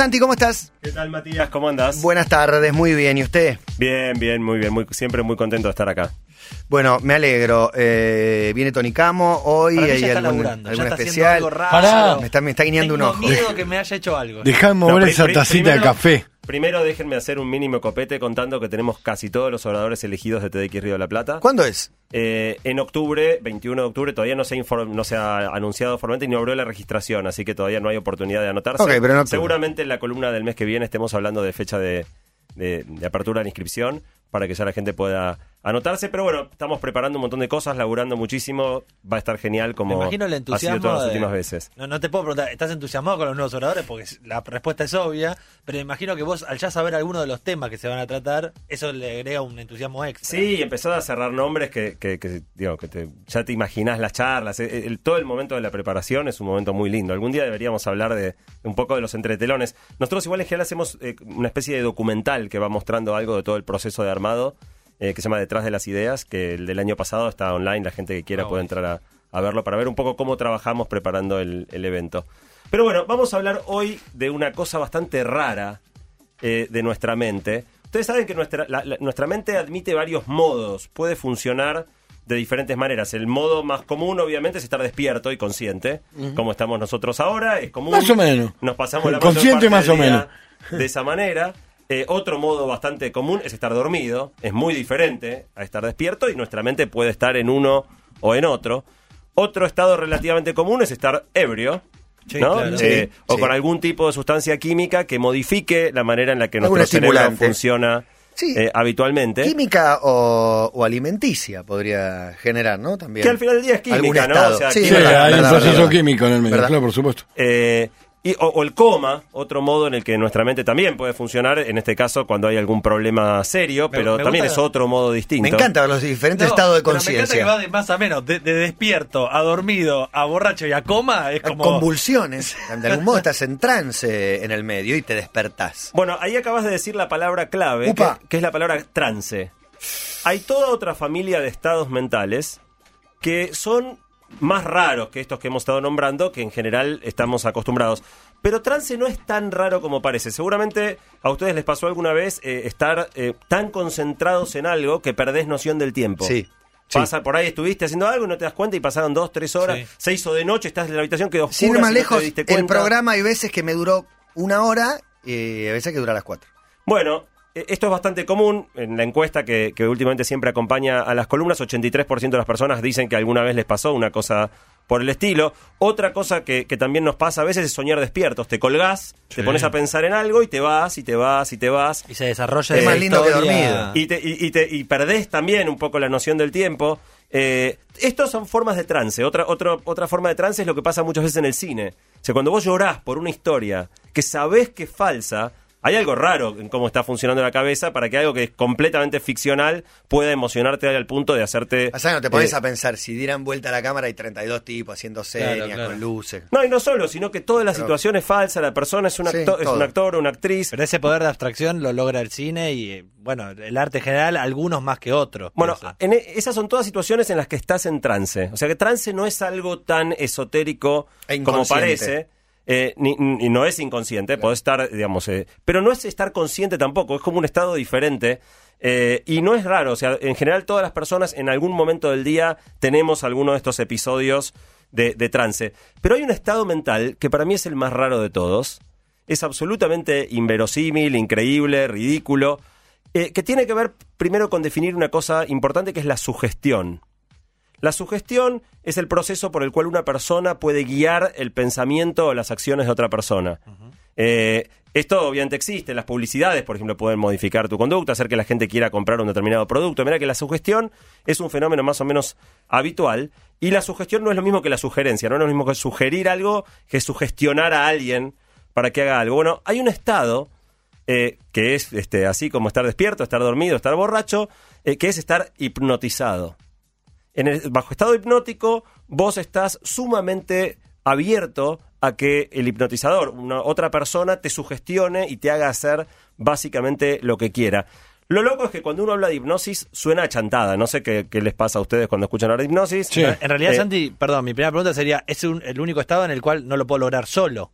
Santi, ¿cómo estás? ¿Qué tal, Matías? ¿Cómo andas? Buenas tardes, muy bien. ¿Y usted? Bien, bien, muy bien. Muy, siempre muy contento de estar acá. Bueno, me alegro. Eh, viene Tony Camo hoy. Para mí ¿Hay ya está algún, laburando, algún ya está especial? haciendo algo raro. Pará. Me está, me está guiñando un Tengo ojo. miedo que me haya hecho algo. Dejá de mover No, esa tacita de café. Primero déjenme hacer un mínimo copete contando que tenemos casi todos los oradores elegidos de TDX Río de la Plata. ¿Cuándo es? Eh, en octubre, 21 de octubre, todavía no se, no se ha anunciado formalmente y no abrió la registración, así que todavía no hay oportunidad de anotarse. Pero. Seguramente en la columna del mes que viene estemos hablando de fecha de, de- de apertura de inscripción para que ya la gente pueda anotarse. Pero bueno, estamos preparando un montón de cosas, laburando muchísimo. Va a estar genial como Me imagino el ha entusiasmo. sido todas las de- últimas veces. No, no te puedo preguntar, ¿estás entusiasmado con los nuevos oradores? Porque la respuesta es obvia, pero me imagino que vos, al ya saber algunos de los temas que se van a tratar, eso le agrega un entusiasmo extra. Sí, empezó a cerrar nombres que, que, que, digo, que te- ya te imaginás las charlas. El- el- todo el momento de la preparación es un momento muy lindo. Algún día deberíamos hablar de un poco de los entretelones. Nosotros igual en general hacemos eh, una especie de documental que va mostrando algo de todo el proceso de armado, eh, que se llama Detrás de las Ideas, que el del año pasado está online, la gente que quiera Ah, puede entrar a, a verlo para ver un poco cómo trabajamos preparando el, el evento. Pero bueno, vamos a hablar hoy de una cosa bastante rara eh, de nuestra mente. Ustedes saben que nuestra, la- la- nuestra mente admite varios modos, puede funcionar de diferentes maneras. El modo más común, obviamente, es estar despierto y consciente, como estamos nosotros ahora. Es común. Más o menos. Nos pasamos la mayor Consciente parte más o menos. De esa manera. Eh, otro modo bastante común es estar dormido. Es muy diferente a estar despierto y nuestra mente puede estar en uno o en otro. Otro estado relativamente común es estar ebrio. Sí, ¿no? claro. Eh, Sí, o sí. con algún tipo de sustancia química que modifique la manera en la que Algún nuestro cerebro funciona Sí. eh, habitualmente. Química o, o alimenticia podría generar, ¿no? También. Que al final del día es química, ¿no? O sea, sí, Sí, Sí, verdad, hay un proceso verdad. químico en el medio, claro, por supuesto. Eh, y, o, o el coma, otro modo en el que nuestra mente también puede funcionar, en este caso cuando hay algún problema serio, Me- pero me también gusta- es otro modo distinto. Me encanta los diferentes No, estados de pero Me encanta que conciencia. va de más a menos, de, de despierto a dormido, a borracho y a coma, es como... Convulsiones. De algún modo estás en trance en el medio y te despertás. Bueno, ahí acabas de decir la palabra clave, que es la palabra trance. Hay toda otra familia de estados mentales que son más raros que estos que hemos estado nombrando, que en general estamos acostumbrados. Pero trance no es tan raro como parece. Seguramente a ustedes les pasó alguna vez eh, estar eh, tan concentrados en algo que perdés noción del tiempo. Sí. Pasa, por ahí estuviste haciendo algo y no te das cuenta y pasaron dos, tres horas, Sí. se hizo de noche, estás en la habitación, quedó oscura, Sin ir más si no te lejos, diste el programa hay veces que me duró una hora y a veces que dura las cuatro. Bueno, esto es bastante común en la encuesta que, que últimamente siempre acompaña a las columnas. 83% de las personas dicen que alguna vez les pasó una cosa por el estilo. Otra cosa que, que también nos pasa a veces es soñar despiertos. Te colgás, te pones a pensar en algo y te vas, y te vas, y te vas. Y se desarrolla Es esa más lindo que dormido. Y, te, y, y te- y perdés también un poco la noción del tiempo. Eh, estos son formas de trance. Otra, otra, otra forma de trance es lo que pasa muchas veces en el cine. O sea, cuando vos llorás por una historia que sabés que es falsa, hay algo raro en cómo está funcionando la cabeza para que algo que es completamente ficcional pueda emocionarte al punto de hacerte... O sea, no te pones eh, a pensar, si dieran vuelta a la cámara hay 32 tipos haciendo señas, claro. con luces. No, y no solo, sino que toda la Pero- situación es falsa, la persona es un, Sí, actor, es un actor o una actriz. Pero ese poder de abstracción lo logra el cine y, eh, bueno, el arte en general, algunos más que otros. Bueno, en e- esas son todas situaciones en las que estás en trance. O sea que trance no es algo tan esotérico E como parece. Eh, ni, ni- no es inconsciente, podés estar, digamos, eh, pero no es estar consciente tampoco, es como un estado diferente. eh, y no es raro, o sea, en general todas las personas en algún momento del día tenemos alguno de estos episodios de, de trance. Pero hay un estado mental que para mí es el más raro de todos. Es absolutamente inverosímil, increíble, ridículo, eh, que tiene que ver primero con definir una cosa importante que es la sugestión. La sugestión es el proceso por el cual una persona puede guiar el pensamiento o las acciones de otra persona. Eh, esto obviamente existe, las publicidades, por ejemplo, pueden modificar tu conducta, hacer que la gente quiera comprar un determinado producto. Mira que la sugestión es un fenómeno más o menos habitual y la sugestión no es lo mismo que la sugerencia, no es lo mismo que sugerir algo que sugestionar a alguien para que haga algo. Bueno, hay un estado eh, que es este, así como estar despierto, estar dormido, estar borracho, eh, que es estar hipnotizado. En el, bajo estado hipnótico, vos estás sumamente abierto a que el hipnotizador, una otra persona, te sugestione y te haga hacer básicamente lo que quiera. Lo loco es que cuando uno habla de hipnosis suena a chantada. No sé qué, qué les pasa a ustedes cuando escuchan hablar de hipnosis. Sí. En realidad, Eh, Santi, perdón, mi primera pregunta sería, ¿es un- el único estado en el cual no lo puedo lograr solo?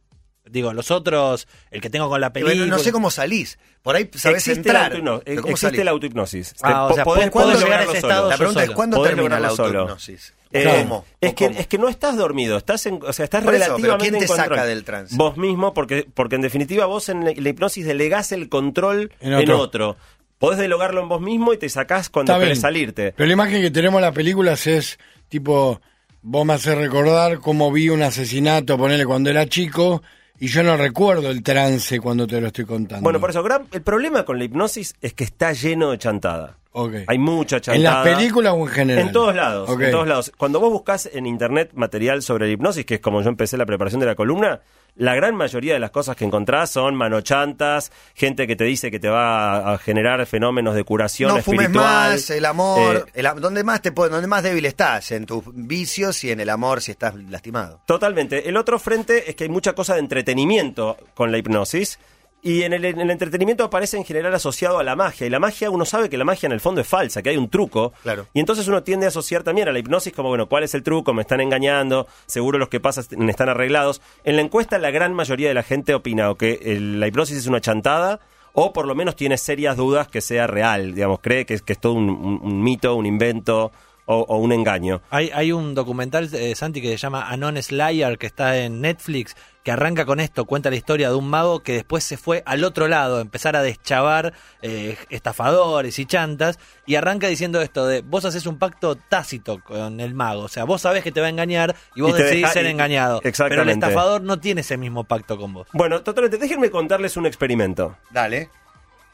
Digo, los otros, el que tengo con la bueno, película. no sé cómo salís. Por ahí sabés existe la, entrar. pero ¿cómo existe salís? la autohipnosis. Ah, o sea, podés, ¿puedo- puedo podés llegar a lograrlo ese solo. estado La pregunta es. ¿cuándo termina la autohipnosis? Eh, ¿Cómo? Es ¿O que, cómo? es que no estás dormido, estás en, o sea, estás Por eso, pero relativamente ¿quién te en control. saca del trance? Vos mismo, porque, porque en definitiva vos en la, la hipnosis delegás el control En en otro. otro. Podés delegarlo en vos mismo y te sacás cuando querés salirte. Pero la imagen que tenemos en las películas es tipo, vos me haces recordar cómo vi un asesinato, ponele cuando era chico, y yo no recuerdo el trance cuando te lo estoy contando. Bueno, por eso, gran- el problema con la hipnosis es que está lleno de chantada. Ok. Hay mucha ¿En chantada. las películas o en general? En todos lados, Ok. en todos lados. Cuando vos buscas en internet material sobre la hipnosis, que es como yo empecé la preparación de la columna, la gran mayoría de las cosas que encontrás son manochantas, gente que te dice que te va a- generar fenómenos de curación No fumes espiritual. más, el amor, Eh, el más te puede- donde más débil estás, en tus vicios y en el amor si estás lastimado. Totalmente. El otro frente es que hay mucha cosa de entretenimiento con la hipnosis. Y en el, en el entretenimiento aparece en general asociado a la magia. Y la magia, uno sabe que la magia en el fondo es falsa, que hay un truco. Claro. Y entonces uno tiende a asociar también a la hipnosis como, bueno, ¿cuál es el truco? Me están engañando, seguro los que pasan están arreglados. En la encuesta la gran mayoría de la gente opina o que el- la hipnosis es una chantada o por lo menos tiene serias dudas que sea real, digamos, cree que es, que es todo un, un- un mito, un invento o, o un engaño. Hay, hay un documental, eh, Santi, que se llama Anon Slayer, que está en Netflix, que arranca con esto, cuenta la historia de un mago que después se fue al otro lado, a empezar a deschavar eh, estafadores y chantas, y arranca diciendo esto de, vos haces un pacto tácito con el mago, o sea, vos sabés que te va a engañar y vos Y decidís deja- ser y- engañado, pero el estafador no tiene ese mismo pacto con vos. Bueno, totalmente. Déjenme contarles un experimento. Dale.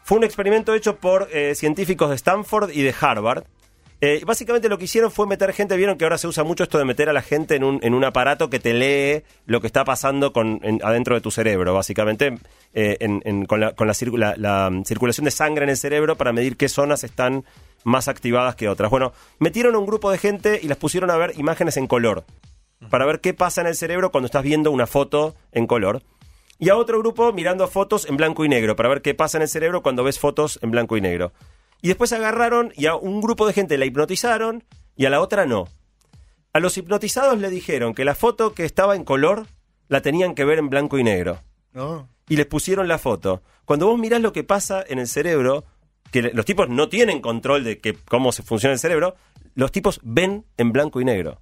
Fue un experimento hecho por eh, científicos de Stanford y de Harvard. Eh, básicamente lo que hicieron fue meter gente, vieron que ahora se usa mucho esto de meter a la gente en un, en un aparato que te lee lo que está pasando con, en- adentro de tu cerebro, básicamente eh, en- con, la, con la- la, mm, circulación de sangre en el cerebro para medir qué zonas están más activadas que otras. Bueno, metieron a un grupo de gente y las pusieron a ver imágenes en color, para ver qué pasa en el cerebro cuando estás viendo una foto en color. Y a otro grupo mirando fotos en blanco y negro, para ver qué pasa en el cerebro cuando ves fotos en blanco y negro. Y después agarraron y a un grupo de gente la hipnotizaron y a la otra no. A los hipnotizados le dijeron que la foto que estaba en color la tenían que ver en blanco y negro. ¿No? Y les pusieron la foto. Cuando vos mirás lo que pasa en el cerebro, que los tipos no tienen control de que, cómo se funciona el cerebro, los tipos ven en blanco y negro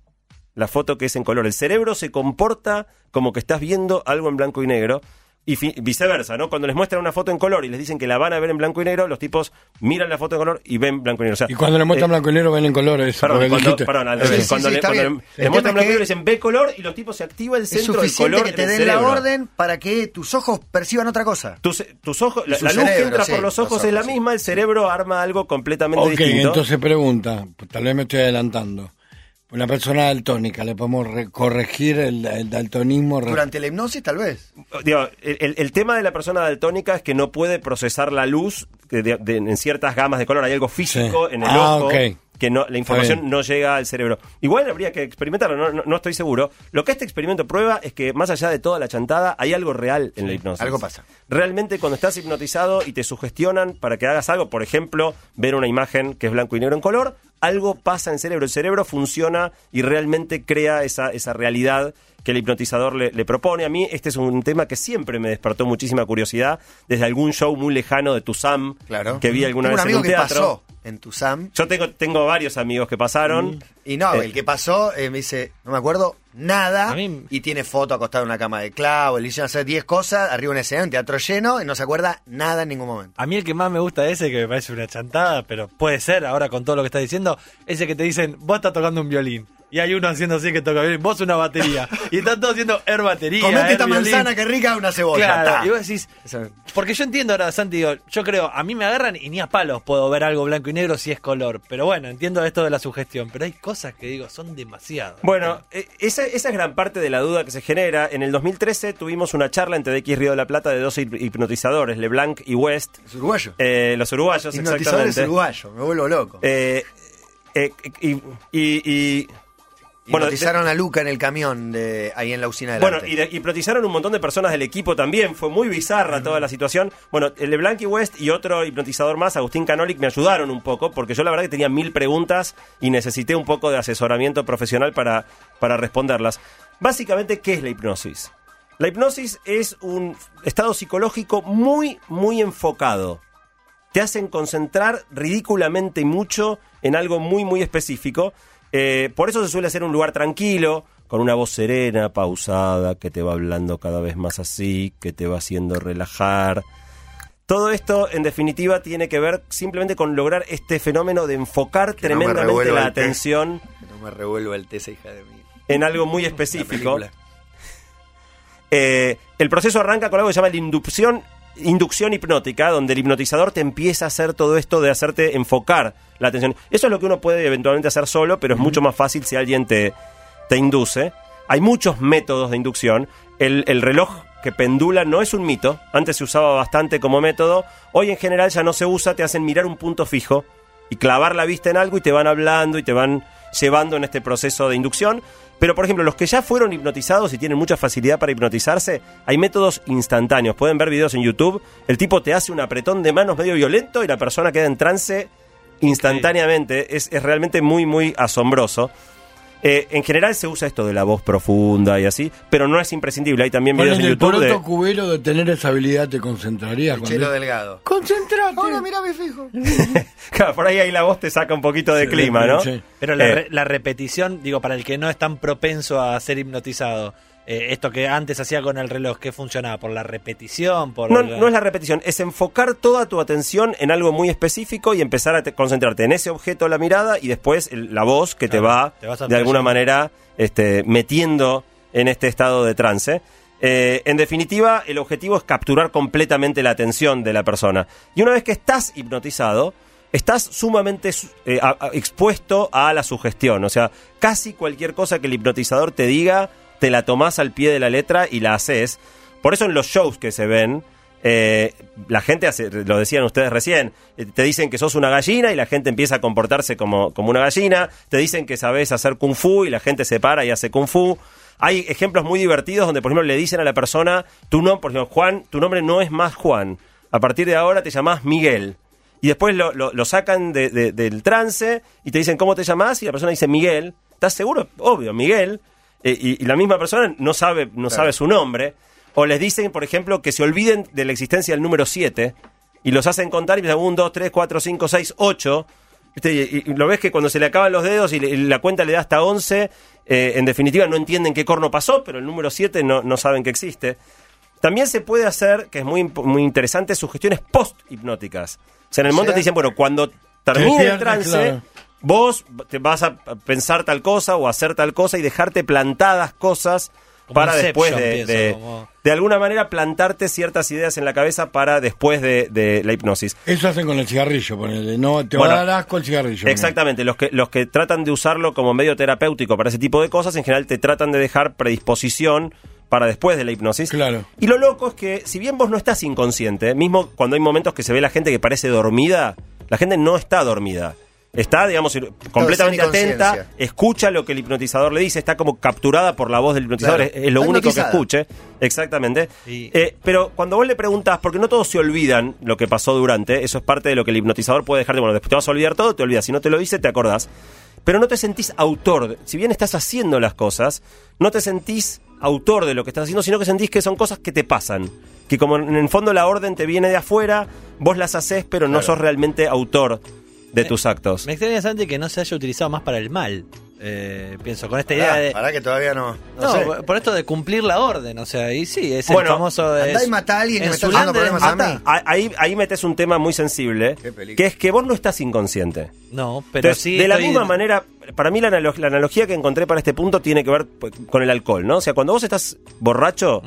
la foto que es en color. El cerebro se comporta como que estás viendo algo en blanco y negro. Y viceversa, ¿no? Cuando les muestran una foto en color y les dicen que la van a ver en blanco y negro, los tipos miran la foto en color y ven blanco y negro. O sea, Y cuando le muestran eh, blanco y negro ven en color eso. Perdón, cuando, perdón, al Sí, revés. sí, cuando sí, le, cuando le- le muestran es blanco y negro y dicen ve color y los tipos se activa el centro del color que te den la cerebro. orden para que tus ojos perciban otra cosa. Tus, tus ojos, la, luz que entra sí, por los ojos los es la misma, el cerebro arma algo completamente Ok, distinto. entonces pregunta, tal vez me estoy adelantando. Una persona daltónica, ¿le podemos re- corregir el, el daltonismo? re- Durante la hipnosis, tal vez. Digo, el, el- tema de la persona daltónica es que no puede procesar la luz de- de- de- en ciertas gamas de color. Hay algo físico Sí. en el Ah, ojo ok. Que no, la información no llega al cerebro. Igual habría que experimentarlo, no, no- no estoy seguro. Lo que este experimento prueba es que más allá de toda la chantada, hay algo real en la hipnosis. algo pasa. Realmente cuando estás hipnotizado y te sugestionan para que hagas algo, por ejemplo, ver una imagen que es blanco y negro en color, algo pasa en el cerebro. El cerebro funciona y realmente crea esa, esa realidad que el hipnotizador le, le propone. A mí este es un tema que siempre me despertó muchísima curiosidad desde algún show muy lejano de Tuzam Claro. que vi alguna Tengo vez un en un que teatro. pasó en Tuzam. Yo tengo, tengo varios amigos que pasaron. Y no, Eh, el que pasó eh, me dice, no me acuerdo nada. A mí- Y tiene foto acostado en una cama de clavo. Le hicieron hacer 10 cosas, arriba un escenario, un teatro lleno, y no se acuerda nada en ningún momento. A mí el que más me gusta de ese, que me parece una chantada, pero puede ser ahora con todo lo que está diciendo, ese que te dicen, vos estás tocando un violín. Y hay uno haciendo así que toca violín, vos una batería. y están todos haciendo air batería. Comete air esta violín. manzana que rica, una cebolla. Claro, ta. y vos decís, porque yo entiendo ahora, Santi, digo, yo creo, a mí me agarran y ni a palos puedo ver algo blanco y negro si es color. Pero bueno, entiendo esto de la sugestión, pero hay cosas que digo, son demasiado. Bueno, eh, esa, esa es gran parte de la duda que se genera. En el 2013 tuvimos una charla entre DX Río de la Plata de dos hip- hipnotizadores, LeBlanc y West, eh, los uruguayos, Hipnotizador es exactamente. uruguayo, me vuelvo loco. Eh, eh, y, y- y- bueno, Hipnotizaron a Luca en el camión de ahí en la usina de Bueno, y de- hipnotizaron un montón de personas del equipo también. Fue muy bizarra toda la situación. Bueno, el LeBlanc y West y otro hipnotizador más, Agustín Canolic, me ayudaron un poco porque yo la verdad que tenía mil preguntas y necesité un poco de asesoramiento profesional para, para responderlas. Básicamente, ¿qué es la hipnosis? La hipnosis es un estado psicológico muy, muy enfocado. Te hacen concentrar ridículamente mucho en algo muy, muy específico. Eh, por eso se suele hacer un lugar tranquilo, con una voz serena, pausada, que te va hablando cada vez más así, que te va haciendo relajar. Todo esto, en definitiva, tiene que ver simplemente con lograr este fenómeno de enfocar Que tremendamente la atención No me el té, esa hija de mí. en algo muy específico. Eh, el proceso arranca con algo que se llama la inducción, inducción hipnótica, donde el hipnotizador te empieza a hacer todo esto de hacerte enfocar la atención. Eso es lo que uno puede eventualmente hacer solo, pero es mucho más fácil si alguien te, te induce. Hay muchos métodos de inducción. El, el reloj que pendula no es un mito. Antes se usaba bastante como método. Hoy en general ya no se usa, te hacen mirar un punto fijo y clavar la vista en algo y te van hablando y te van llevando en este proceso de inducción. Pero, por ejemplo, los que ya fueron hipnotizados y tienen mucha facilidad para hipnotizarse, hay métodos instantáneos. Pueden ver videos en YouTube. El tipo te hace un apretón de manos medio violento y la persona queda en trance instantáneamente. Es, es realmente muy, muy asombroso. Eh, en general se usa esto de la voz profunda y así, pero no es imprescindible. Hay también videos en el YouTube de... cubero de tener esa habilidad te concentrarías. El cuando- chelo delgado. Concentrate. Ahora mirame fijo. Claro, por ahí, ahí la voz te saca un poquito de Sí, clima, ¿no? sí. Pero la, Eh, re- la repetición, digo, para el que no es tan propenso a ser hipnotizado, eh, esto que antes hacía con el reloj, ¿qué funcionaba? ¿Por la repetición? Por No, no es la repetición, es enfocar toda tu atención en algo muy específico y empezar a te- concentrarte en ese objeto la mirada y después el- la voz que te va te de alguna manera este, metiendo en este estado de trance. Eh, en definitiva, el objetivo es capturar completamente la atención de la persona. Y una vez que estás hipnotizado, estás sumamente su- eh, a- a- expuesto a la sugestión. O sea, casi cualquier cosa que el hipnotizador te diga, te la tomás al pie de la letra y la haces. Por eso en los shows que se ven, eh, la gente hace, lo decían ustedes recién, eh, te dicen que sos una gallina y la gente empieza a comportarse como, como una gallina, te dicen que sabes hacer kung fu y la gente se para y hace kung fu. Hay ejemplos muy divertidos donde, por ejemplo, le dicen a la persona, tu nombre, por ejemplo, Juan, tu nombre no es más Juan, a partir de ahora te llamás Miguel. Y después lo, lo- lo sacan de- de- del trance y te dicen cómo te llamás y la persona dice Miguel. ¿Estás seguro? Obvio, Miguel. Eh, y, y la misma persona no sabe, no sabe su nombre. O les dicen, por ejemplo, que se olviden de la existencia del número 7 y los hacen contar y dicen 1, 2, 3, 4, 5, 6, 8. ¿Viste? Y, lo ves que cuando se le acaban los dedos y, le- y la cuenta le da hasta 11, eh, en definitiva no entienden qué corno pasó, pero el número 7 no, no saben que existe. También se puede hacer, que es muy, muy interesante, sugestiones post-hipnóticas. O sea, en el O momento sea, te dicen, bueno, cuando termine el trance, claro. Vos te vas a pensar tal cosa o hacer tal cosa y dejarte plantadas cosas Como para después de, pienso, de, como- de alguna manera plantarte ciertas ideas en la cabeza para después de, de la hipnosis. Eso hacen con el cigarrillo, ponele. No, te Bueno, va a dar asco el cigarrillo. Exactamente, los que, los que tratan de usarlo como medio terapéutico para ese tipo de cosas, en general te tratan de dejar predisposición para después de la hipnosis. Claro. Y lo loco es que, si bien vos no estás inconsciente, mismo cuando hay momentos que se ve la gente que parece dormida, la gente no está dormida. Está, digamos, completamente atenta, escucha lo que el hipnotizador le dice, está como capturada por la voz del hipnotizador, Claro. es, es lo Está único que escuche. Exactamente. Y- Eh, pero cuando vos le preguntas, porque no todos se olvidan lo que pasó durante, eso es parte de lo que el hipnotizador puede dejar de, bueno, después te vas a olvidar todo, te olvidas, si no te lo dice, te acordás. Pero no te sentís autor, si bien estás haciendo las cosas, no te sentís autor de lo que estás haciendo, sino que sentís que son cosas que te pasan. Que como en el fondo la orden te viene de afuera, vos las haces, pero no sos realmente autor de tus actos. Me extraña bastante que no se haya utilizado más para el mal. Eh, pienso, con esta idea de. pará que todavía no. No, No, sé. por- por esto de cumplir la orden, o sea, y sí, es Bueno, el famoso de. andá y matá a alguien que en me está Zoolander haciendo problemas a mata. mí. Ah, Ahí, ahí metes un tema muy sensible, Qué película. que es que vos no estás inconsciente. No, pero Entonces, sí. de la estoy- misma manera, para mí la, la analogía que encontré para este punto tiene que ver pues, con el alcohol, ¿no? O sea, cuando vos estás borracho,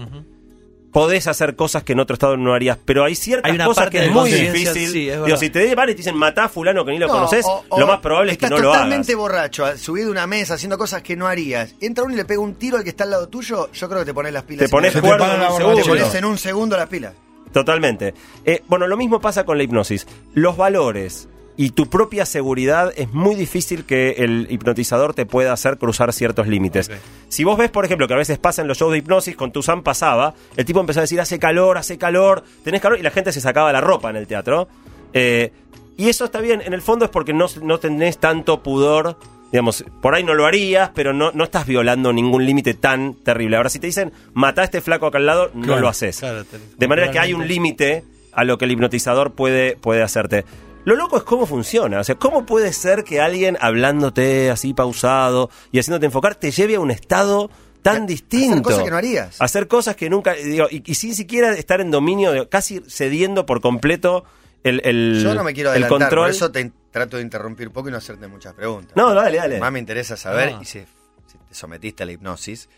podés hacer cosas que en otro estado no harías, pero hay ciertas Hay una cosas que es de muy difícil. sí, es Digo, verdad. si te van y te dicen matá a fulano que ni lo No, conoces, o- o lo más probable es que no lo hagas. totalmente borracho, subido a una mesa, haciendo cosas que no harías. Entra uno y le pega un tiro al que está al lado tuyo, yo creo que te pones las pilas. Te pones en la un Te pones en un segundo las pilas. Totalmente. Eh, bueno, lo mismo pasa con la hipnosis. Los valores y tu propia seguridad es muy difícil que el hipnotizador te pueda hacer cruzar ciertos límites. Si vos ves, por ejemplo, que a veces pasa en los shows de hipnosis, con Tuzán pasaba, el tipo empezó a decir, hace calor, hace calor, tenés calor, y la gente se sacaba la ropa en el teatro. Eh, y eso está bien, en el fondo es porque no, no tenés tanto pudor Digamos, por ahí no lo harías, pero no, no estás violando ningún límite tan terrible. Ahora, si te dicen, mata a este flaco acá al lado, no lo haces. claro, te- de manera que hay un límite a lo que el hipnotizador puede, puede hacerte. Lo loco es cómo funciona. O sea, ¿cómo puede ser que alguien hablándote así pausado y haciéndote enfocar te lleve a un estado tan Hacer distinto? cosas que no harías. Hacer cosas que nunca. Digo, y, y sin siquiera estar en dominio, de- casi cediendo por completo el, el, Yo no me quiero el adelantar, control. por eso te trato de interrumpir poco y no hacerte muchas preguntas. No, dale, dale. Más me interesa saber Ah. y si, si te sometiste a la hipnosis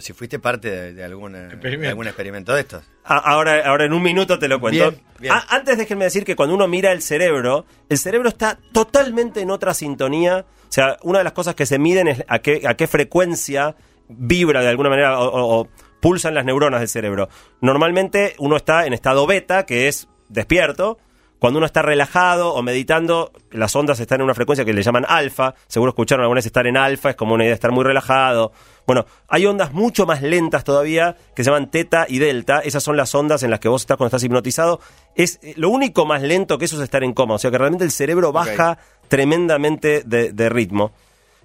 si fuiste parte de, de alguna- de Experimento. algún experimento de estos. A- Ahora, ahora en un minuto te lo cuento. Bien, bien. A- antes déjenme decir que cuando uno mira el cerebro, el cerebro está totalmente en otra sintonía. O sea, una de las cosas que se miden es a qué, a qué frecuencia vibra de alguna manera o, o- o pulsan las neuronas del cerebro. Normalmente uno está en estado beta, que es despierto. Cuando uno está relajado o meditando, las ondas están en una frecuencia que le llaman alfa. Seguro escucharon alguna vez estar en alfa, es como una idea de estar muy relajado. Bueno, hay ondas mucho más lentas todavía que se llaman teta y delta. Esas son las ondas en las que vos estás cuando estás hipnotizado. Es eh, lo único más lento que eso es estar en coma. O sea que realmente el cerebro baja tremendamente de, de ritmo.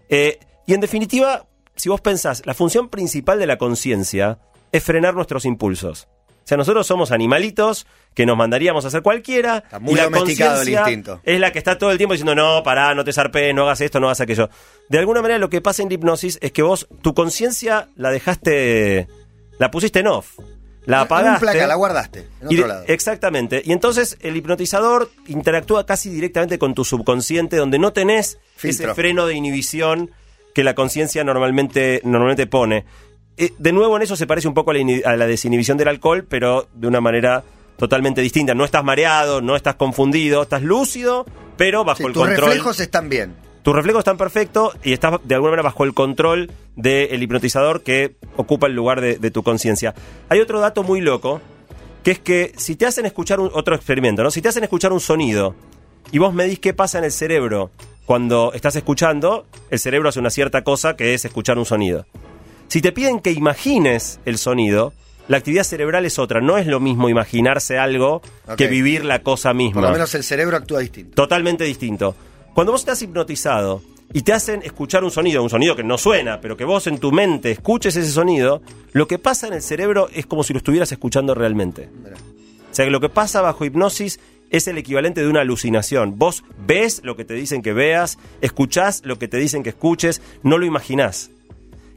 Eh, y en definitiva, si vos pensás, la función principal de la conciencia es frenar nuestros impulsos. Sea, nosotros somos animalitos que nos mandaríamos a hacer cualquiera. Está muy y la domesticado el instinto. Es la que está todo el tiempo diciendo, no, pará, no te zarpes, no hagas esto, no hagas aquello. De alguna manera lo que pasa en la hipnosis es que vos, tu conciencia la dejaste, la pusiste en off. La En apagaste. un placa, la guardaste en otro lado. Exactamente. Y entonces el hipnotizador interactúa casi directamente con tu subconsciente, donde no tenés Filtro. ese freno de inhibición que la conciencia normalmente, normalmente pone. Eh, de nuevo, en eso se parece un poco a la, ini- a la desinhibición del alcohol, pero de una manera totalmente distinta. No estás mareado, no estás confundido, estás lúcido, pero bajo Sí, el tus control. reflejos están bien. Tus reflejos están perfectos y estás de alguna manera bajo el control del hipnotizador que ocupa el lugar de, de tu conciencia. Hay otro dato muy loco, que es que si te hacen escuchar un, otro experimento, ¿no? Si te hacen escuchar un sonido y vos medís qué pasa en el cerebro cuando estás escuchando, el cerebro hace una cierta cosa que es escuchar un sonido. Si te piden que imagines el sonido, la actividad cerebral es otra. No es lo mismo imaginarse algo que vivir la cosa misma. Por lo menos el cerebro actúa distinto. Totalmente distinto. Cuando vos estás hipnotizado y te hacen escuchar un sonido, un sonido que no suena, pero que vos en tu mente escuches ese sonido, lo que pasa en el cerebro es como si lo estuvieras escuchando realmente. Mirá. O sea que lo que pasa bajo hipnosis es el equivalente de una alucinación. Vos ves lo que te dicen que veas, escuchás lo que te dicen que escuches, no lo imaginás.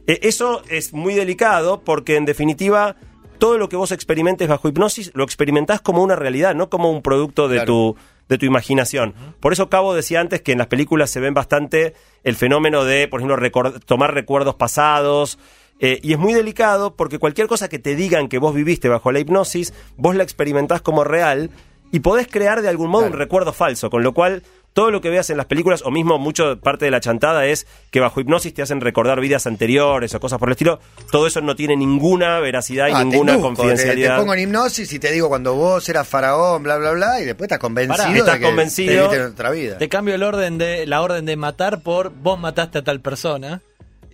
E- Eso es muy delicado porque en definitiva todo lo que vos experimentes bajo hipnosis lo experimentás como una realidad, no como un producto de Claro. tu de tu imaginación. Por eso Cabo decía antes que en las películas se ven bastante el fenómeno de, por ejemplo, record- tomar recuerdos pasados. eh, y es muy delicado porque cualquier cosa que te digan que vos viviste bajo la hipnosis, vos la experimentás como real y podés crear de algún modo un recuerdo falso, con lo cual todo lo que veas en las películas, o mismo mucho parte de la chantada es que bajo hipnosis te hacen recordar vidas anteriores o cosas por el estilo, todo eso no tiene ninguna veracidad y Ah, te ninguna induzco, te- confidencialidad. Te, pongo en hipnosis y te digo cuando vos eras faraón, bla, bla, bla, y después estás convencido Pará. de Estás que convencido. te viviste en otra vida. Te cambio el orden de la orden de matar por vos mataste a tal persona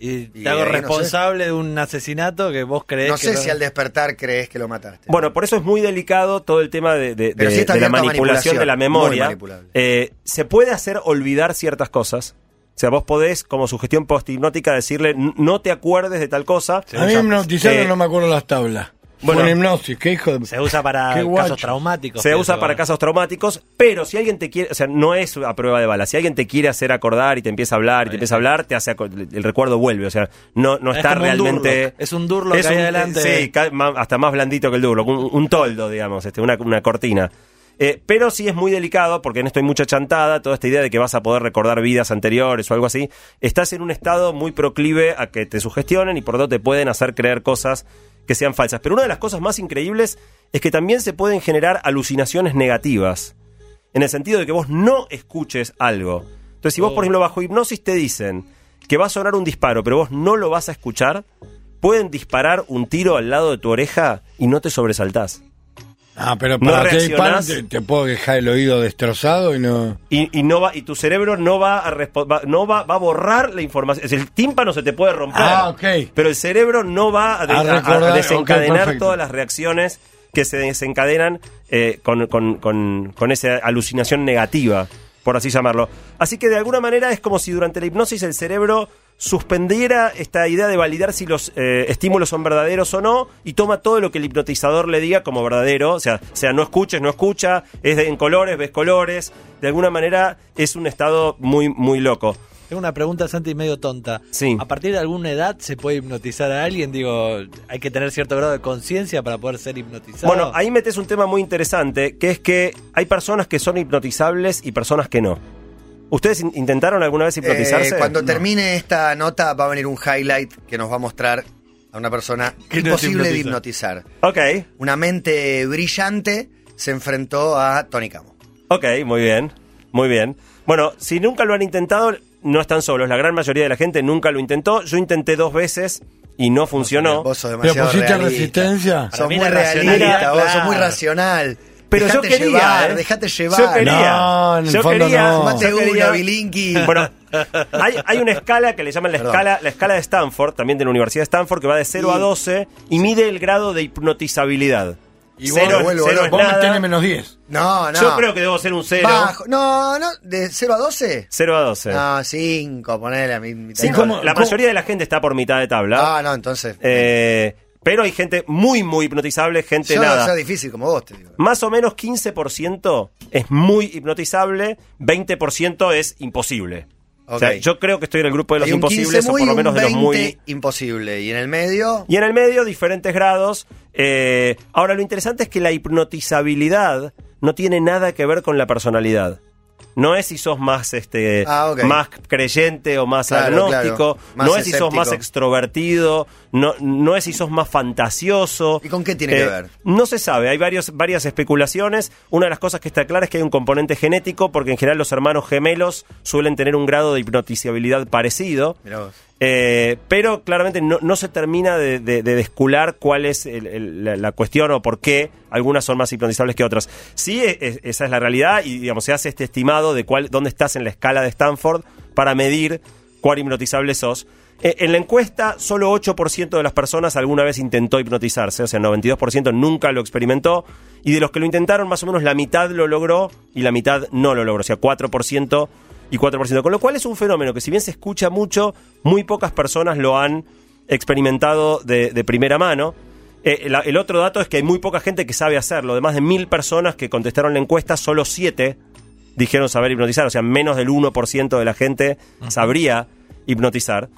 y te Y hago ahí no sé. responsable de un asesinato que vos creés No que sé lo- si al despertar crees que lo mataste. Bueno, por eso es muy delicado todo el tema de, de- Pero de- sí está de la manipulación de la memoria. Eh, se puede hacer olvidar ciertas cosas. O sea, vos podés, como sugestión post-hipnótica, decirle, "N- no te acuerdes de tal cosa. A mí me hipnotizaron, Eh, no me acuerdo las tablas. Bueno. Bueno, hipnosis, qué hijo de... se usa para casos traumáticos. Se usa para casos traumáticos, pero si alguien te quiere, o sea, no es a prueba de bala. Si alguien te quiere hacer acordar y te empieza a hablar y te empieza a hablar, te hace el recuerdo vuelve. O sea, no, no Es está un realmente. Es un Durlock ahí adelante. Sí, hasta más blandito que el Durlock, un, un toldo, digamos, este, una, una cortina. Eh, pero sí es muy delicado, porque en esto hay mucha chantada, toda esta idea de que vas a poder recordar vidas anteriores o algo así. Estás en un estado muy proclive a que te sugestionen y por lo tanto te pueden hacer creer cosas que sean falsas. Pero una de las cosas más increíbles es que también se pueden generar alucinaciones negativas. En el sentido de que vos no escuches algo. Entonces, si vos, por ejemplo, bajo hipnosis te dicen que va a sonar un disparo, pero vos no lo vas a escuchar, pueden disparar un tiro al lado de tu oreja y no te sobresaltás. Ah, pero No para disparan reaccionás. te, te puedo dejar el oído destrozado y no... Y, y no va, y tu cerebro no va a va- no va, va a borrar la información. Es el tímpano se te puede romper. Ah, ok. Pero el cerebro no va a, de- A a- a recordar, desencadenar todas las reacciones que se desencadenan eh, con, con- con- con esa alucinación negativa. por así llamarlo. Así que de alguna manera es como si durante la hipnosis el cerebro suspendiera esta idea de validar si los eh, estímulos son verdaderos o no y toma todo lo que el hipnotizador le diga como verdadero, o sea, sea no escuches, no escucha, es de- en colores, ves colores, de alguna manera es un estado muy muy loco. Tengo una pregunta, Santi, medio tonta. Sí. ¿A partir de alguna edad se puede hipnotizar a alguien? Digo, hay que tener cierto grado de conciencia para poder ser hipnotizado. Bueno, ahí metes un tema muy interesante, que es que hay personas que son hipnotizables y personas que no. ¿Ustedes in- intentaron alguna vez hipnotizarse? Eh, cuando No. termine esta nota va a venir un highlight que nos va a mostrar a una persona imposible de hipnotiza. hipnotizar. Ok, Una mente brillante se enfrentó a Tony Camo. ok, muy bien, muy bien. Bueno, si nunca lo han intentado, no están solos. La gran mayoría de la gente nunca lo intentó. Yo intenté dos veces y no funcionó. Vos sos ¿Pero demasiado pusiste realista. resistencia? Sos realista, muy racional. Pero yo Dejate quería, llevar, ¿eh? dejate Yo llevar. quería. No, en el yo fondo quería. no. Tomate yo uno, quería- Bilinqui. Bueno, hay, hay una escala que le llaman la Perdón. escala, la escala de Stanford, también de la Universidad de Stanford, que va de 0 a Y- 12 y mide el grado de hipnotizabilidad. Y Cero, vos, vuelvo, cero vuelvo. es vos nada. tenés menos 10. No, no. Yo creo que debo ser un 0. Bajo. No, no, ¿de 0 a 12? 0 a 12. No, 5, ponele a mí. mitad. Cinco. la cómo- mayoría de la gente está por mitad de tabla. Ah, no, entonces. Eh, pero hay gente muy, muy hipnotizable, gente yo nada. soy difícil como vos, te digo. Más o menos 15% es muy hipnotizable, 20% es imposible. O sea, yo creo que estoy en el grupo de los imposibles 15 o por lo menos de los 20 muy... imposible. Y en el medio, Y en el medio, diferentes grados. Eh, ahora, lo interesante es que la hipnotizabilidad no tiene nada que ver con la personalidad. No es si sos más este Ah, más creyente o más Claro, agnóstico, claro. Más no es si sos más extrovertido, no, no es si sos más fantasioso. ¿Y con qué tiene que Eh, ver? No se sabe, hay varios, varias especulaciones. Una de las cosas que está clara es que hay un componente genético, porque en general los hermanos gemelos suelen tener un grado de hipnotizabilidad parecido. Mirá vos. Eh, pero claramente no, no se termina de, de- de descular cuál es el- el- la, cuestión o por qué algunas son más hipnotizables que otras. Sí, e- e- esa es la realidad y digamos se hace este estimado de cuál, dónde estás en la escala de Stanford para medir cuál hipnotizable sos. Eh, en la encuesta, solo 8% de las personas alguna vez intentó hipnotizarse, o sea, 92% nunca lo experimentó, y de los que lo intentaron, más o menos la mitad lo logró y la mitad no lo logró, o sea, 4% y 4%. Con lo cual es un fenómeno que si bien se escucha mucho, muy pocas personas lo han experimentado de, de primera mano. Eh, la- el otro dato es que hay muy poca gente que sabe hacerlo. De más de mil personas que contestaron la encuesta, solo 7 dijeron saber hipnotizar. O sea, menos del 1% de la gente sabría hipnotizar.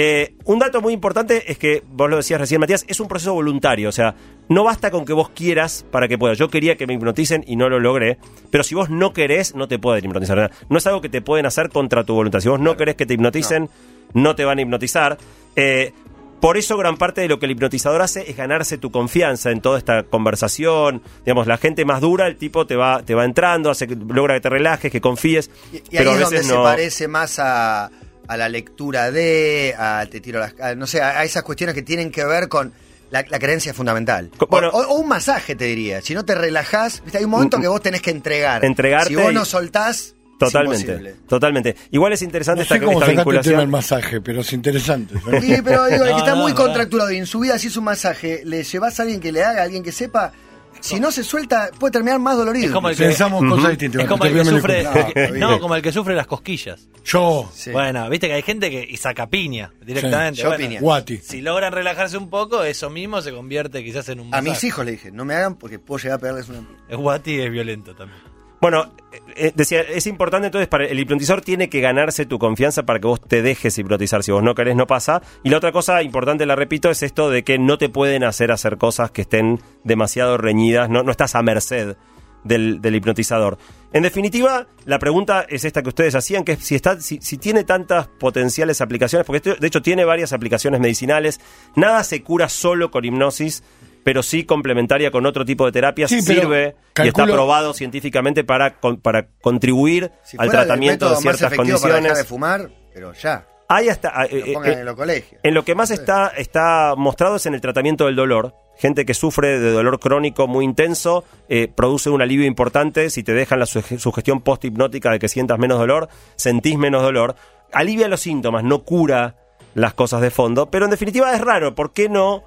Eh, un dato muy importante es que, vos lo decías recién, Matías, es un proceso voluntario. O sea, no basta con que vos quieras para que puedas. Yo quería que me hipnoticen y no lo logré. Pero si vos no querés, no te pueden hipnotizar. No es algo que te pueden hacer contra tu voluntad. Si vos no querés que te hipnoticen, no, te van a hipnotizar. Eh, por eso gran parte de lo que el hipnotizador hace es ganarse tu confianza en toda esta conversación. Digamos, la gente más dura, el tipo te va, te va entrando, hace logra que te relajes, que confíes. Y, y ahí pero a es veces donde se no. parece más a, a la lectura de, a te tiro las, a- no sé, a, a esas cuestiones que tienen que ver con la, la creencia fundamental. Bueno- o, o un masaje, te diría. Si no te relajás, ¿viste? hay un momento Mm, que vos tenés que entregar. entregarte Si vos no soltás, es Totalmente, totalmente. Igual es interesante No esta, sé cómo esta el vinculación. del masaje, pero es interesante. Sí, pero digo, el que está no, muy no. contracturado y en su vida si es un masaje, le llevas a alguien que le haga, a alguien que sepa. Si no se suelta, puede terminar más dolorido. Es como el que- Pensamos cosas distintas. Es como el que sufre. No, como el que sufre las cosquillas. Yo, Sí. Bueno, viste que hay gente que y saca piña directamente. yo Bueno, piña. Guati. Si logran relajarse un poco, eso mismo se convierte quizás en un A masaje. mis hijos le dije, no me hagan porque puedo llegar a pegarles una. El guati es violento también. Bueno, eh, eh, decía, es importante entonces para el hipnotizador tiene que ganarse tu confianza para que vos te dejes hipnotizar. Si vos no querés, no pasa. Y la otra cosa importante, la repito, es esto de que no te pueden hacer hacer cosas que estén demasiado reñidas. No, no estás a merced del, hipnotizador. En definitiva, la pregunta es esta que ustedes hacían, que si, está, si, si tiene tantas potenciales aplicaciones, porque esto, de hecho tiene varias aplicaciones medicinales. Nada se cura solo con hipnosis, pero sí complementaria con otro tipo de terapias. Sí, pero sirve y está probado científicamente para, para contribuir Si al tratamiento de ciertas para dejar de condiciones. fumar, pero ya. Hay hasta, eh, Lo eh, pongan en los colegios. en lo que más está, está mostrado es en el tratamiento del dolor. Gente que sufre de dolor crónico muy intenso eh, produce un alivio importante. Si te dejan la suge- sugestión post-hipnótica de que sientas menos dolor, sentís menos dolor. Alivia los síntomas, no cura las cosas de fondo. Pero en definitiva es raro. ¿Por qué no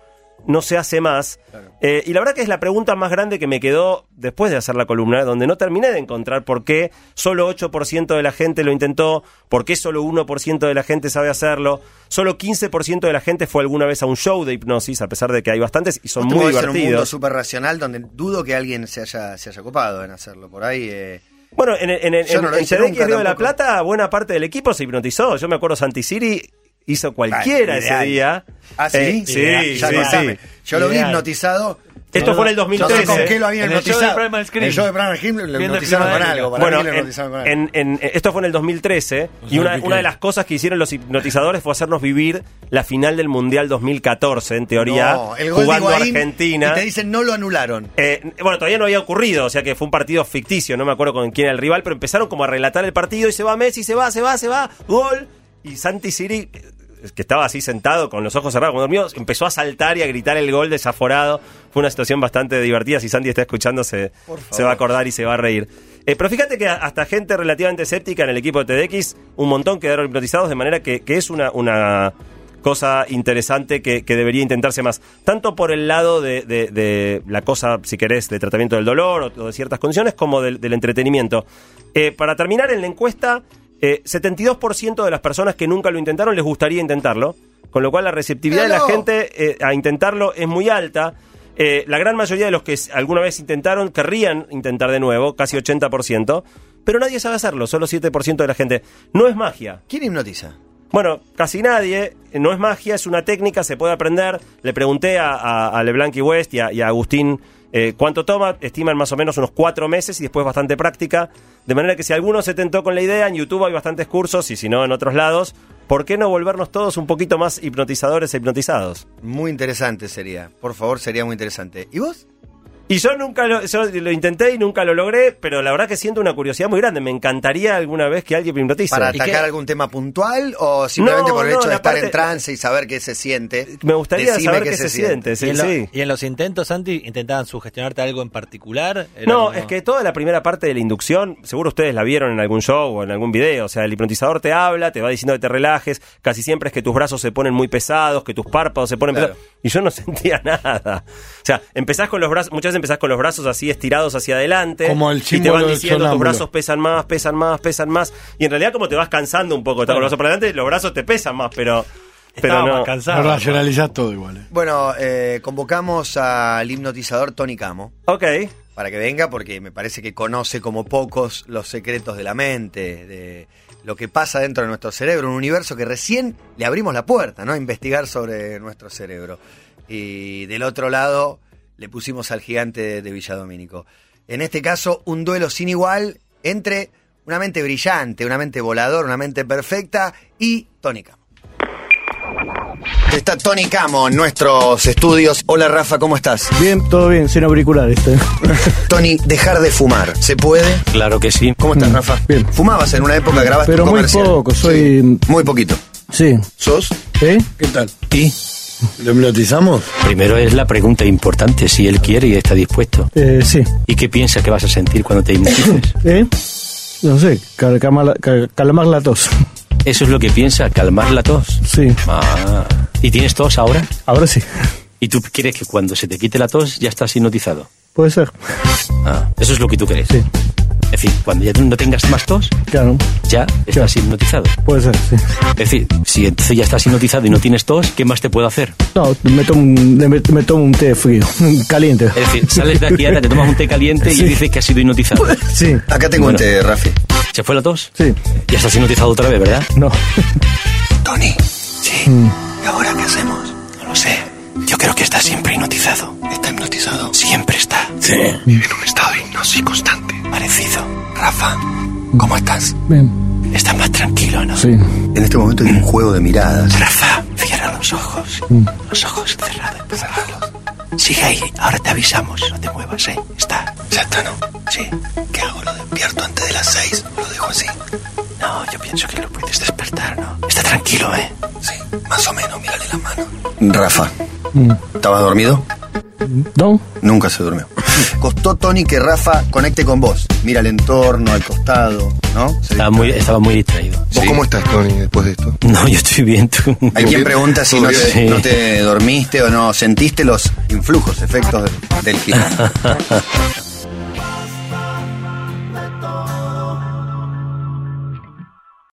no se hace más. Eh, y la verdad que es la pregunta más grande que me quedó después de hacer la columna, donde no terminé de encontrar por qué solo 8% de la gente lo intentó, por qué solo 1% de la gente sabe hacerlo, solo 15% de la gente fue alguna vez a un show de hipnosis, a pesar de que hay bastantes y son muy movés en un mundo divertidos. súper racional donde dudo que alguien se haya, se haya copado en hacerlo. Por ahí. eh, Bueno, en, en, en, no en- Río de la. Plata, buena parte del equipo se hipnotizó. Yo me acuerdo Santi Siri hizo cualquiera Ay, ese ideal. día. Ah, sí. Eh, sí. Ya sí, sí. Yo lo vi hipnotizado. Esto fue en el No sé 2013. con qué lo habían En el show hipnotizado. de el show Scream lo hipnotizaron con algo. Para Bueno, mí en- hipnotizaron con algo. en- en- esto fue en el 2013 y una, una de las cosas que hicieron los hipnotizadores fue hacernos vivir la final del Mundial 2014, en teoría, No, el gol jugando de Argentina. Y te dicen no lo anularon. Eh, bueno, todavía no había ocurrido, o sea que fue un partido ficticio, no me acuerdo con quién era el rival, pero empezaron como a relatar el partido y se va Messi, se va, se va, se va, gol. Y Santi Siri, que estaba así sentado con los ojos cerrados, como dormido, empezó a saltar y a gritar el gol desaforado. Fue una situación bastante divertida. Si Santi está escuchando, se, va a acordar y se va a reír. Eh, pero fíjate que hasta gente relativamente escéptica en el equipo de TDX, un montón quedaron hipnotizados, de manera que, que es una, una cosa interesante que, que debería intentarse más. Tanto por el lado de, de- de la cosa, si querés, de tratamiento del dolor o, o de ciertas condiciones, como del, del entretenimiento. Eh, para terminar, en la encuesta, eh, 72% de las personas que nunca lo intentaron les gustaría intentarlo, con lo cual la receptividad de la gente eh, a intentarlo es muy alta. Eh, la gran mayoría de los que alguna vez intentaron querrían intentar de nuevo, casi 80%, pero nadie sabe hacerlo, solo 7% de la gente. No es magia. ¿Quién hipnotiza? Bueno, casi nadie, eh, no es magia, es una técnica, se puede aprender. Le pregunté a, a, a LeBlanc y West y a, y a Agustín eh, cuánto toma, estiman más o menos unos cuatro meses y después bastante práctica. De manera que si alguno se tentó con la idea, en YouTube hay bastantes cursos y si no en otros lados, ¿por qué no volvernos todos un poquito más hipnotizadores e hipnotizados? Muy interesante sería. Por favor, sería muy interesante. ¿Y vos? Y yo nunca lo, yo lo intenté y nunca lo logré, pero la verdad que siento una curiosidad muy grande. Me encantaría alguna vez que alguien me hipnotice. ¿Para ¿Y atacar algún tema puntual o simplemente No, por el no, hecho de estar parte- en trance y saber qué se siente? Me gustaría Decime saber qué se siente. ¿Y, sí, en lo- sí. y en los intentos, Santi, intentaban sugestionarte algo en particular? No, como- es que toda la primera parte de la inducción, seguro ustedes la vieron en algún show o en algún video, o sea, el hipnotizador te habla, te va diciendo que te relajes, casi siempre es que tus brazos se ponen muy pesados, que tus párpados se ponen Claro. pesados, y yo no sentía nada. O sea, empezás con los brazos, muchas veces empezás con los brazos así estirados hacia adelante, Como el y te van diciendo tus brazos pesan más, pesan más, pesan más, y en realidad como te vas cansando un poco, estás con los brazos para adelante, los brazos te pesan más, pero, pero no. cansado. Racionalizás todo igual. eh. Bueno, eh, convocamos al hipnotizador Tony Camo Ok. para que venga porque me parece que conoce como pocos los secretos de la mente, de lo que pasa dentro de nuestro cerebro, un universo que recién le abrimos la puerta, ¿no? A investigar sobre nuestro cerebro. Y del otro lado le pusimos al gigante de Villadomínico. En este caso, un duelo sin igual entre una mente brillante, una mente voladora, una mente perfecta y Tony Camo. Está Tony Camo en nuestros estudios. Hola Rafa, ¿cómo estás? Bien, todo bien, sin auricular este. Tony, dejar de fumar, ¿se puede? Claro que sí. ¿Cómo estás, Mm, Rafa? bien. ¿Fumabas en una época, grabaste Pero un muy poco, soy- Sí, muy poquito. Sí. ¿Sos? ¿Eh? ¿Qué tal? Y ¿Lo hipnotizamos? primero es la pregunta importante, si él quiere y está dispuesto. Eh, sí. ¿Y qué piensa que vas a sentir cuando te hipnotices? ¿Eh? No sé, cal- cal- calmar la tos. Eso es lo que piensa, calmar la tos. Sí. Ah. ¿Y tienes tos ahora? Ahora sí. ¿Y tú crees que cuando se te quite la tos ya estás hipnotizado? Puede ser. Ah, eso es lo que tú crees. Sí. Es decir, cuando ya no tengas más tos, Claro. ya estás hipnotizado. Puede ser, sí. Es decir, si entonces ya estás hipnotizado y no tienes tos, ¿qué más te puedo hacer? No, me tomo un, me, me tomo un té frío, caliente. Es decir, sales de aquí ahora, te tomas un té caliente y dices que has sido hipnotizado. Sí. Acá tengo Bueno. un té, Rafi. ¿Se fue la tos? Sí. Ya estás hipnotizado otra vez, ¿verdad? No. Tony, Sí. ¿y ahora qué hacemos? No lo sé. Yo creo que está siempre hipnotizado. ¿Está hipnotizado? Siempre está. Sí. Vive en un estado. Parecido. Rafa, ¿cómo estás? Bien. Está más tranquilo, ¿no? Sí. En este momento hay un juego de miradas. Rafa, cierra los ojos. Los ojos cerrados. Cerralos. Sigue ahí. Ahora te avisamos. No te muevas, ¿eh? Está. Ya está, ¿no? Sí. ¿Qué hago? ¿Lo despierto antes de las seis? ¿Lo dejo así? No, yo pienso que lo puedes despertar, ¿no? Está tranquilo, ¿eh? Sí, más o menos, mírale la mano. Rafa, Mm. ¿estabas dormido? ¿No? Nunca se durmió. Costó, Tony, que Rafa conecte con vos. Mira el entorno, al costado, ¿no? Se Estaba muy, estaba muy distraído. ¿Vos Sí. cómo estás, Tony, después de esto? No, yo estoy bien. tú. Hay quien pregunta si ¿Todo no te, Sí. no te dormiste o no sentiste los influjos, efectos del, del.